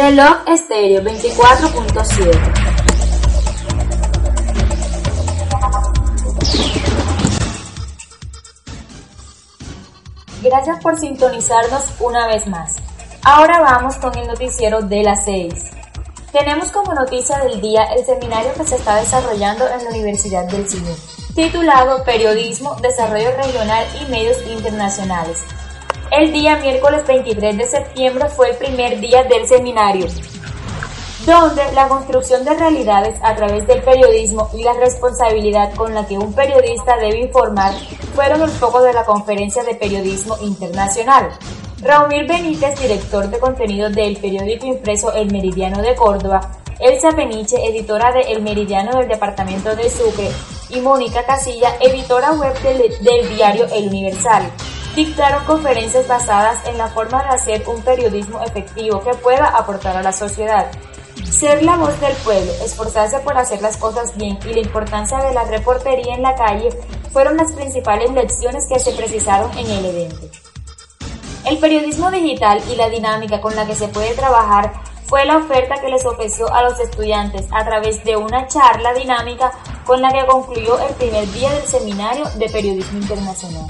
Reloj estéreo 24.7 Gracias por sintonizarnos una vez más. Ahora vamos con el noticiero de las 6. Tenemos como noticia del día el seminario que se está desarrollando en la Universidad del Cine, titulado Periodismo, Desarrollo Regional y Medios Internacionales, el día miércoles 23 de septiembre fue el primer día del seminario, donde la construcción de realidades a través del periodismo y la responsabilidad con la que un periodista debe informar fueron el foco de la conferencia de periodismo internacional. Raúl Benítez, director de contenido del periódico impreso El Meridiano de Córdoba, Elsa Peniche, editora de El Meridiano del Departamento de Sucre, y Mónica Casilla, editora web del, del diario El Universal, dictaron conferencias basadas en la forma de hacer un periodismo efectivo que pueda aportar a la sociedad. Ser la voz del pueblo, esforzarse por hacer las cosas bien y la importancia de la reportería en la calle fueron las principales lecciones que se precisaron en el evento. El periodismo digital y la dinámica con la que se puede trabajar fue la oferta que les ofreció a los estudiantes a través de una charla dinámica con la que concluyó el primer día del seminario de periodismo internacional.